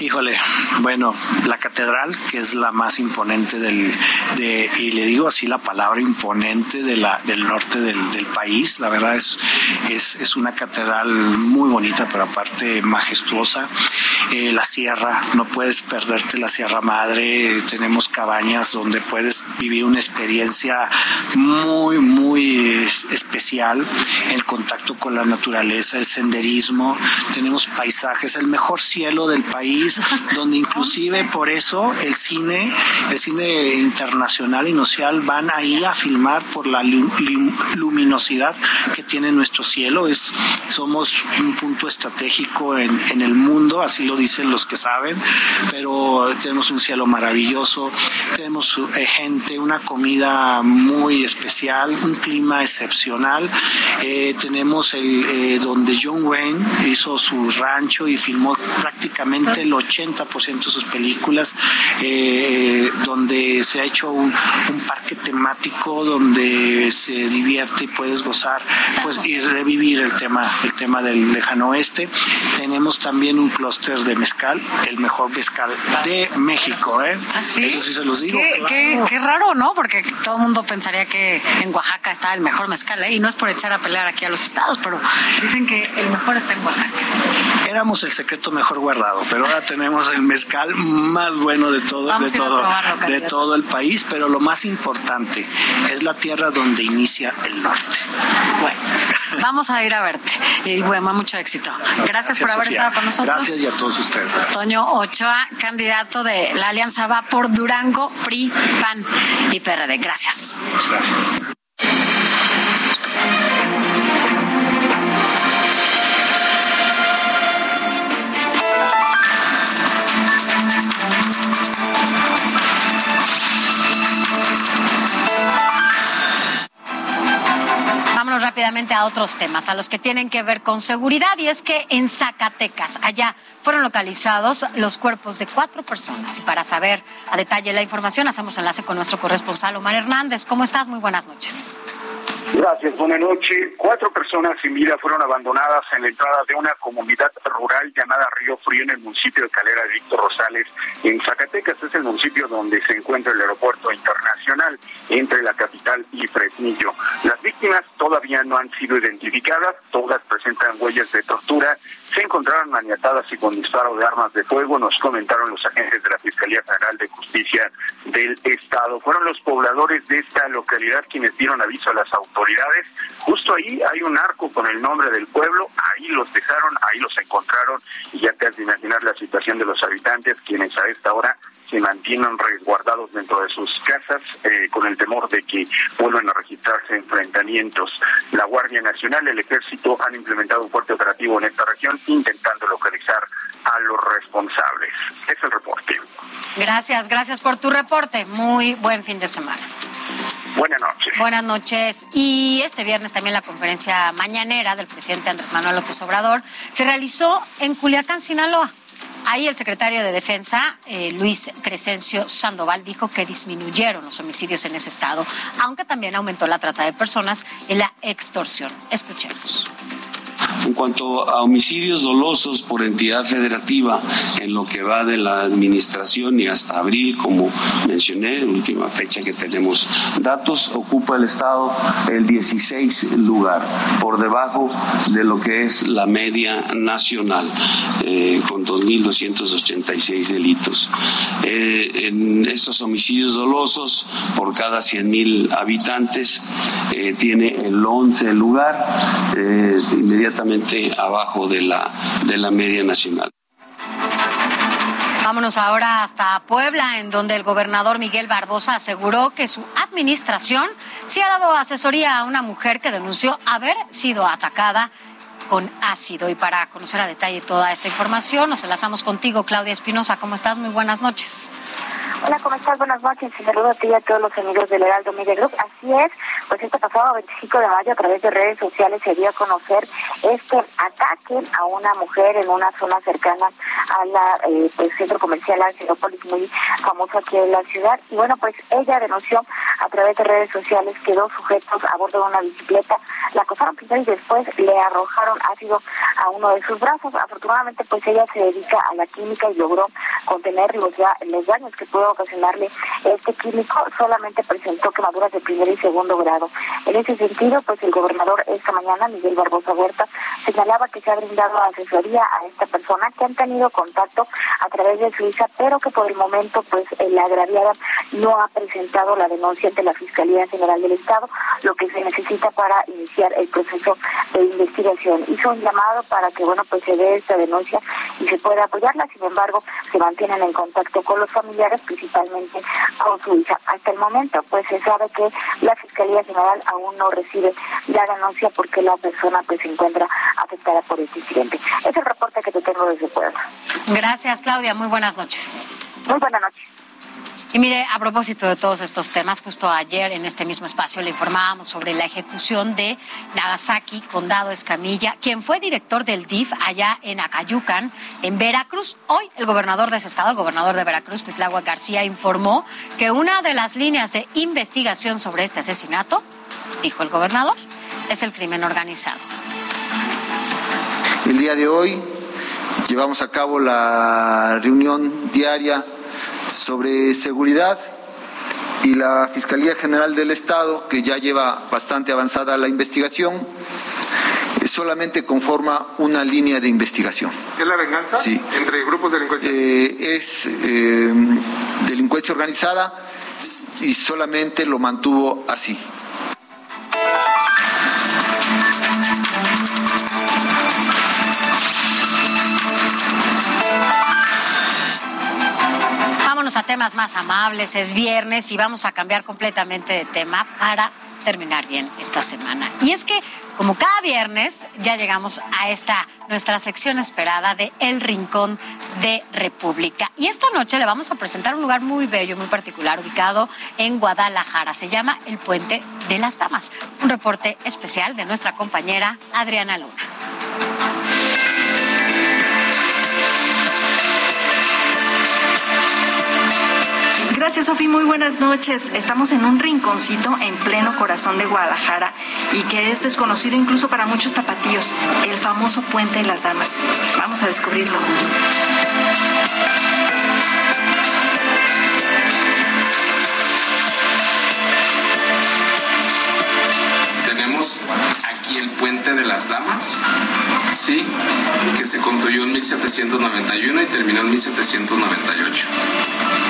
Híjole, bueno, la catedral, que es la más imponente del, de, y le digo así la palabra imponente de la, del norte del, del país, la verdad es, es, es una catedral muy bonita, pero aparte majestuosa. Eh, la sierra, no puedes perderte la Sierra Madre, tenemos cabañas donde puedes vivir una experiencia muy, muy especial, el contacto con la naturaleza, el senderismo, tenemos paisajes, el mejor cielo del país, *laughs* donde inclusive por eso el cine, el cine internacional y nacional van ahí a filmar por la luminosidad que tiene nuestro cielo, es, somos un punto estratégico en, en el mundo, así lo dicen los que saben, pero tenemos un cielo maravilloso, tenemos eh, gente, una comida muy especial, un clima excepcional, eh, tenemos el eh, donde John Wayne hizo su rancho y filmó prácticamente el 80% de sus películas, eh, donde se ha hecho un, un, parque temático donde se divierte y puedes gozar pues y revivir el tema el tema del lejano oeste tenemos también un clúster de mezcal el mejor mezcal de México ¿eh?
¿Así?
eso sí se los digo
¿Qué,
claro.
qué, qué raro no porque todo el mundo pensaría que en Oaxaca está el mejor mezcal ¿eh? y no es por echar a pelear aquí a los estados pero dicen que el mejor está en Oaxaca *laughs*
éramos el secreto mejor guardado, pero ahora tenemos el mezcal más bueno de todo,
Vamos
de todo,
probarlo,
de todo el país, pero lo más importante es la tierra donde inicia el norte.
Bueno, vamos a ir a verte. Y bueno, mucho éxito. Gracias, por haber
Sofía.
estado con nosotros.
Gracias y a todos ustedes. Gracias.
Toño Ochoa, candidato de la Alianza Va por Durango, PRI, PAN y PRD. Gracias.
Gracias.
Rápidamente a otros temas, a los que tienen que ver con seguridad. Y es que en Zacatecas, allá fueron localizados los cuerpos de cuatro personas. Y para saber a detalle la información, hacemos enlace con nuestro corresponsal Omar Hernández. ¿Cómo estás? Muy buenas noches.
Gracias, buenas noches. Cuatro personas sin vida fueron abandonadas en la entrada de una comunidad rural llamada Río Frío en el municipio de Calera de Víctor Rosales, en Zacatecas. Es el municipio donde se encuentra el aeropuerto internacional entre la capital y Fresnillo. Las víctimas todavía no han sido identificadas, todas presentan huellas de tortura se encontraron maniatadas y con disparo de armas de fuego, nos comentaron los agentes de la Fiscalía General de Justicia del Estado. Fueron los pobladores de esta localidad quienes dieron aviso a las autoridades. Justo ahí hay un arco con el nombre del pueblo, ahí los dejaron, ahí los encontraron y ya te has de imaginar la situación de los habitantes quienes a esta hora se mantienen resguardados dentro de sus casas eh, con el temor de que vuelvan a registrarse enfrentamientos. La Guardia Nacional, el Ejército han implementado un fuerte operativo en esta región intentando localizar a los responsables. Es el reporte.
Gracias, gracias por tu reporte. Muy buen fin de semana.
Buenas noches.
Buenas noches. Y este viernes también la conferencia mañanera del presidente Andrés Manuel López Obrador se realizó en Culiacán, Sinaloa. Ahí el secretario de Defensa, eh, Luis Crescencio Sandoval, dijo que disminuyeron los homicidios en ese estado, aunque también aumentó la trata de personas y la extorsión. Escuchemos.
En cuanto a homicidios dolosos por entidad federativa, en lo que va de la administración y hasta abril, como mencioné, última fecha que tenemos datos, ocupa el Estado el 16 lugar, por debajo de lo que es la media nacional, eh, con 2.286 delitos. Eh, en estos homicidios dolosos, por cada 100.000 habitantes, eh, tiene el 11 lugar, inmediatamente abajo de la, media nacional.
Vámonos ahora hasta Puebla, en donde el gobernador Miguel Barbosa aseguró que su administración sí ha dado asesoría a una mujer que denunció haber sido atacada con ácido. Y para conocer a detalle toda esta información, nos enlazamos contigo, Claudia Espinosa. ¿Cómo estás? Muy buenas noches.
Hola, ¿cómo estás? Buenas noches. Un saludo a ti y a todos los amigos del Heraldo Media Group. Así es, pues este pasado 25 de mayo a través de redes sociales se dio a conocer este ataque a una mujer en una zona cercana a la eh, pues, centro comercial Angelópolis, muy famoso aquí en la ciudad. Y bueno, pues ella denunció a través de redes sociales que dos sujetos a bordo de una bicicleta la acosaron primero y después le arrojaron ácido a uno de sus brazos. Afortunadamente, pues ella se dedica a la química y logró contener los, los daños que pudo ocasionarle este químico, solamente presentó quemaduras de primer y segundo grado. En ese sentido, pues el gobernador esta mañana, Miguel Barbosa Huerta, señalaba que se ha brindado asesoría a esta persona que han tenido contacto a través de Suiza, pero que por el momento, pues la agraviada no ha presentado la denuncia ante la Fiscalía General del Estado, lo que se necesita para iniciar el proceso de investigación. Hizo un llamado para que, bueno, pues se dé esta denuncia y se pueda apoyarla, sin embargo, se mantienen en contacto con los familiares, principalmente con su hija. Hasta el momento, pues se sabe que la Fiscalía General aún no recibe la denuncia porque la persona pues se encuentra afectada por este incidente. Es el reporte que te tengo desde Puebla.
Gracias, Claudia. Muy buenas noches.
Muy buenas noches.
Y mire, a propósito de todos estos temas, justo ayer en este mismo espacio le informábamos sobre la ejecución de Nagasaki Condado Escamilla, quien fue director del DIF allá en Acayucan, en Veracruz. Hoy el gobernador de ese estado, el gobernador de Veracruz, Cuitlagua García, informó que una de las líneas de investigación sobre este asesinato, dijo el gobernador, es el crimen organizado.
El día de hoy llevamos a cabo la reunión diaria sobre seguridad y la Fiscalía General del Estado, que ya lleva bastante avanzada la investigación, solamente conforma una línea de investigación.
¿Es la venganza?
Sí.
¿Entre grupos delincuenciales?
Eh, es eh, delincuencia organizada y solamente lo mantuvo así.
A temas más amables, es viernes y vamos a cambiar completamente de tema para terminar bien esta semana. Y es que, como cada viernes, ya llegamos a esta nuestra sección esperada de El Rincón de República. Y esta noche le vamos a presentar un lugar muy bello, muy particular, ubicado en Guadalajara. Se llama El Puente de las Damas. Un reporte especial de nuestra compañera Adriana Luna.
Gracias.
Sofi. Muy buenas noches. Estamos en un rinconcito en pleno corazón de Guadalajara y que es desconocido incluso para muchos tapatíos, el famoso Puente de las Damas. Vamos a descubrirlo.
Tenemos aquí el Puente de las Damas, sí, que se construyó en 1791 y terminó en 1798.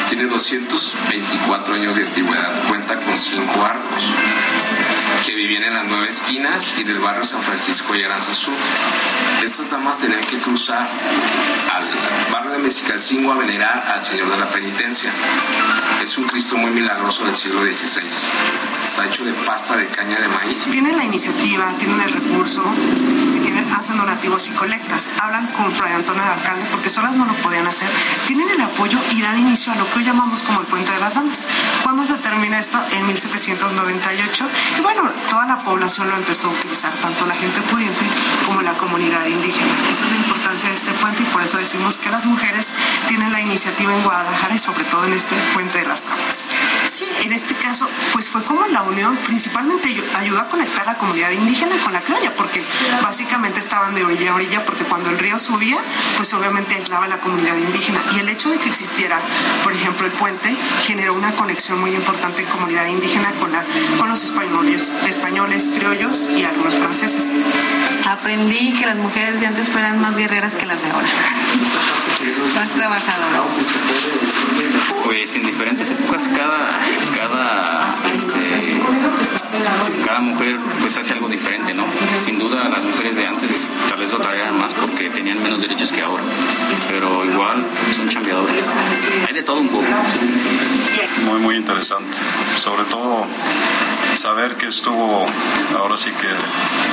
Tiene 224 años de antigüedad, cuenta con cinco arcos que vivían en las nueve esquinas y del barrio San Francisco y Aranzazú. Estas damas tenían que cruzar al barrio de Mexicalcingo a venerar al Señor de la Penitencia. Es un Cristo muy milagroso del siglo XVI. Hecho de pasta de caña de maíz.
Tienen la iniciativa, tienen el recurso, hacen donativos y colectas. Hablan con Fray Antonio de Alcalde porque solas no lo podían hacer. Tienen el apoyo y dan inicio a lo que hoy llamamos como el Puente de las Damas. ¿Cuándo se termina esto? En 1798. Y bueno, toda la población lo empezó a utilizar, tanto la gente pudiente como la comunidad indígena. Esa es la importancia de este puente y por eso decimos que las mujeres tienen la iniciativa en Guadalajara y sobre todo en este Puente de las Damas. Sí, en este caso, pues fue como la unión, principalmente ayudó a conectar a la comunidad indígena con la criolla, porque básicamente estaban de orilla a orilla, porque cuando el río subía, pues obviamente aislaba a la comunidad indígena. Y el hecho de que existiera, por ejemplo, el puente, generó una conexión muy importante en comunidad indígena con, la, con los españoles, españoles, criollos y algunos franceses.
Aprendí que las mujeres de antes fueran más guerreras que las de ahora, más trabajadoras.
Pues en diferentes épocas cada, cada, este, cada mujer pues hace algo diferente, ¿no? Sin duda las mujeres de antes tal vez batallaban más porque tenían menos derechos que ahora, pero igual son chambeadoras. Hay de todo un poco.
Muy, muy interesante. Sobre todo saber que estuvo ahora sí que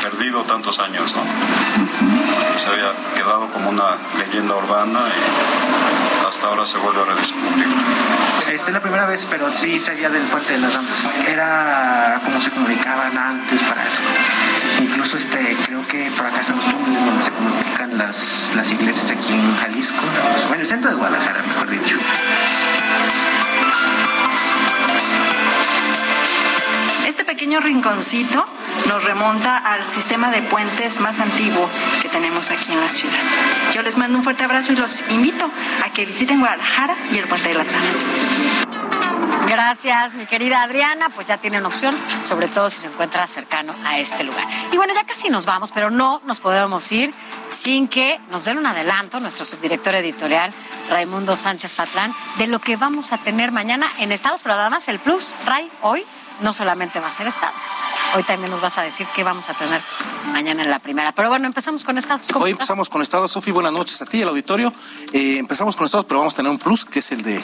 perdido tantos años, ¿no? Se había quedado como una leyenda urbana y hasta ahora se vuelve a redescubrir.
Esta es la primera vez, pero sí sabía del Puente de las Damas. Era como se comunicaban antes para eso. Incluso este, creo que por acá están los túneles donde se comunican las, las iglesias aquí en Jalisco, o en el centro de Guadalajara, mejor dicho.
Este pequeño rinconcito nos remonta al sistema de puentes más antiguo que tenemos aquí en la ciudad. Yo les mando un fuerte abrazo y los invito a que visiten Guadalajara y el Puente de las Damas.
Gracias, mi querida Adriana. Pues ya tienen opción, sobre todo si se encuentra cercano a este lugar. Y bueno, ya casi nos vamos, pero no nos podemos ir sin que nos den un adelanto nuestro subdirector editorial, Raimundo Sánchez Patlán, de lo que vamos a tener mañana en Estados, pero además el Plus, Ray, hoy no solamente va a ser Estados. Hoy también nos vas a decir qué vamos a tener mañana en la primera. Pero bueno, empezamos con Estados.
Hoy empezamos con Estados, Sofi. Buenas noches a ti, al auditorio. Eh, empezamos con Estados, pero vamos a tener un plus, que es el de,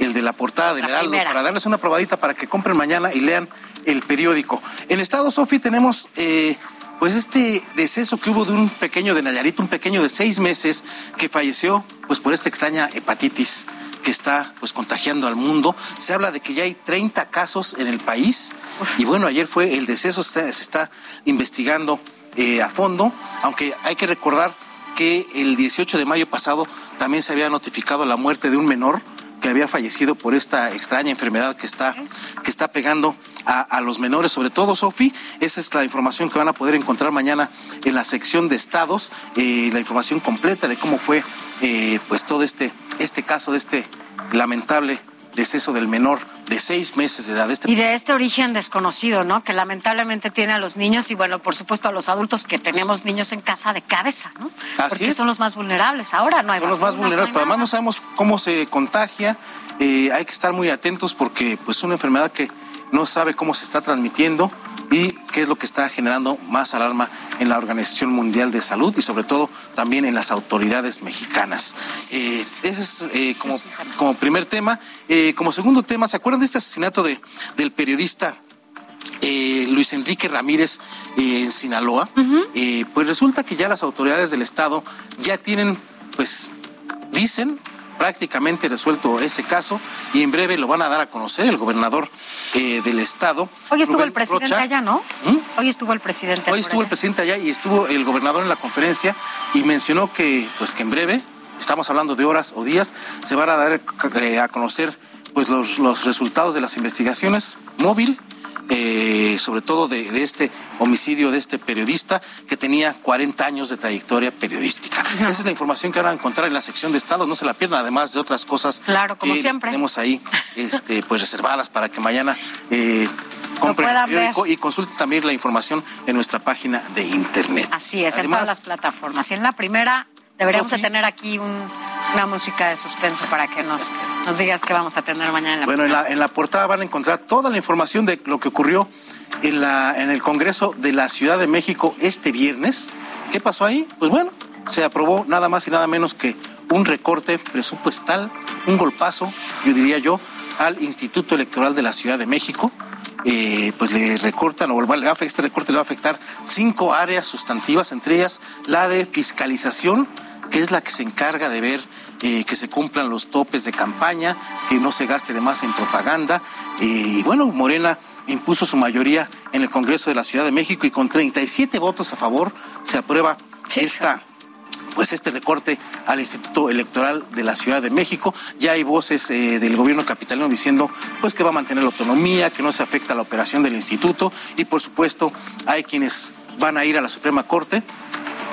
el de la portada del Heraldo, para darles una probadita para que compren mañana y lean el periódico. En Estados, Sofi, tenemos... Eh, pues este deceso que hubo de un pequeño de Nayarit, un pequeño de seis meses que falleció pues por esta extraña hepatitis que está pues contagiando al mundo. Se habla de que ya hay 30 casos en el país. Y bueno, ayer fue el deceso, se está, investigando eh, a fondo, aunque hay que recordar que el 18 de mayo pasado también se había notificado la muerte de un menor que había fallecido por esta extraña enfermedad que está, que está pegando a, los menores, sobre todo, Sofi. Esa es la información que van a poder encontrar mañana en la sección de estados, eh, la información completa de cómo fue eh, pues todo este, este caso de este lamentable deceso del menor de seis meses de edad.
Este... Y de este origen desconocido, ¿no? Que lamentablemente tiene a los niños y, bueno, por supuesto a los adultos que tenemos niños en casa de cabeza, ¿no?
Así
Porque son los más vulnerables. Ahora no hay
Son los más vulnerables, pero además no sabemos cómo se contagia. Eh, hay que estar muy atentos porque, pues, es una enfermedad que no sabe cómo se está transmitiendo y qué es lo que está generando más alarma en la Organización Mundial de Salud y sobre todo también en las autoridades mexicanas. Eh, ese es eh, como, como primer tema. Eh, como segundo tema, ¿se acuerdan de este asesinato de, del periodista Luis Enrique Ramírez en Sinaloa? pues resulta que ya las autoridades del Estado ya tienen, pues, dicen, prácticamente resuelto ese caso y en breve lo van a dar a conocer el gobernador eh, del estado.
Hoy estuvo el presidente allá, ¿no? ¿Mm? Hoy estuvo el presidente.
Hoy estuvo el presidente allá y estuvo el gobernador en la conferencia y mencionó que, pues que en breve, estamos hablando de horas o días, se van a dar eh, a conocer pues los, los resultados de las investigaciones móvil eh, sobre todo de, este homicidio de este periodista que tenía 40 años de trayectoria periodística. Esa es la información que van a encontrar en la sección de Estado, no se la pierdan, además de otras cosas
claro, como
que
siempre.
tenemos ahí este, pues reservadas para que mañana eh, compren el periódico y consulten también la información en nuestra página de internet.
Así es, en todas las plataformas. Y en la primera deberíamos tener aquí una música de suspenso para que nos, nos digas qué vamos a tener mañana. En la
bueno, en la, en la portada van a encontrar toda la información de lo que ocurrió en, la, en el Congreso de la Ciudad de México este viernes. ¿Qué pasó ahí? Pues bueno, se aprobó nada más y nada menos que un recorte presupuestal, un golpazo, yo diría yo, al Instituto Electoral de la Ciudad de México. Eh, pues le recortan o este recorte le va a afectar cinco áreas sustantivas, entre ellas la de fiscalización, que es la que se encarga de ver eh, que se cumplan los topes de campaña, que no se gaste de más en propaganda. Y bueno, Morena impuso su mayoría en el Congreso de la Ciudad de México y con 37 votos a favor se aprueba esta pues este recorte al Instituto Electoral de la Ciudad de México. Ya hay voces eh, del gobierno capitalino diciendo pues que va a mantener la autonomía, que no se afecta la operación del instituto y por supuesto hay quienes van a ir a la Suprema Corte.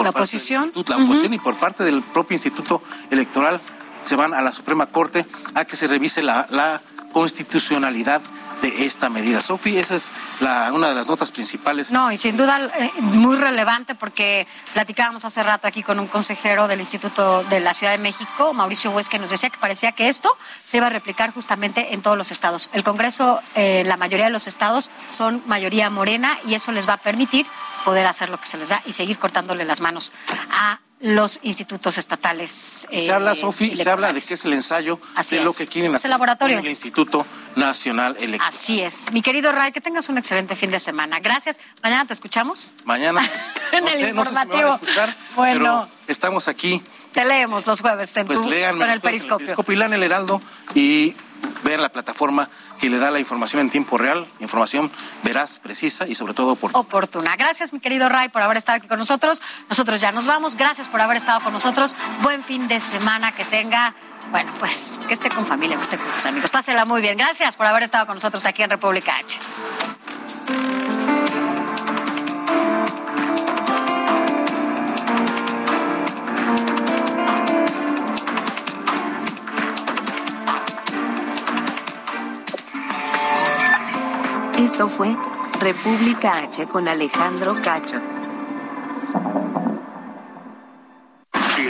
la oposición.
La oposición y por parte del propio Instituto Electoral se van a la Suprema Corte a que se revise la, constitucionalidad de esta medida. Sofi, esa es la, una de las notas principales.
No, y sin duda eh, muy relevante porque platicábamos hace rato aquí con un consejero del Instituto de la Ciudad de México, Mauricio Hues, que nos decía que parecía que esto se iba a replicar justamente en todos los estados. El Congreso, eh, la mayoría de los estados son mayoría morena y eso les va a permitir poder hacer lo que se les da y seguir cortándole las manos a los institutos estatales.
se habla, Sofi, se habla de que es el ensayo de lo que quieren hacer
el laboratorio.
el Instituto Nacional Electoral.
Así es. Mi querido Ray, que tengas un excelente fin de semana. Gracias. Mañana te escuchamos.
Mañana. *laughs*
en el informativo.
bueno. estamos aquí.
Te leemos los jueves en
pues
tu,
con
el periscopio.
El periscopio y el Heraldo y vean la plataforma que le da la información en tiempo real, información veraz, precisa y sobre todo oportuna.
Oportuna. Gracias, mi querido Ray, por haber estado aquí con nosotros. Nosotros ya nos vamos. Gracias por haber estado con nosotros. Buen fin de semana que tenga. Bueno, pues que esté con familia, que esté con sus amigos. Pásela muy bien. Gracias por haber estado con nosotros aquí en República H.
Esto fue República H con Alejandro Cacho.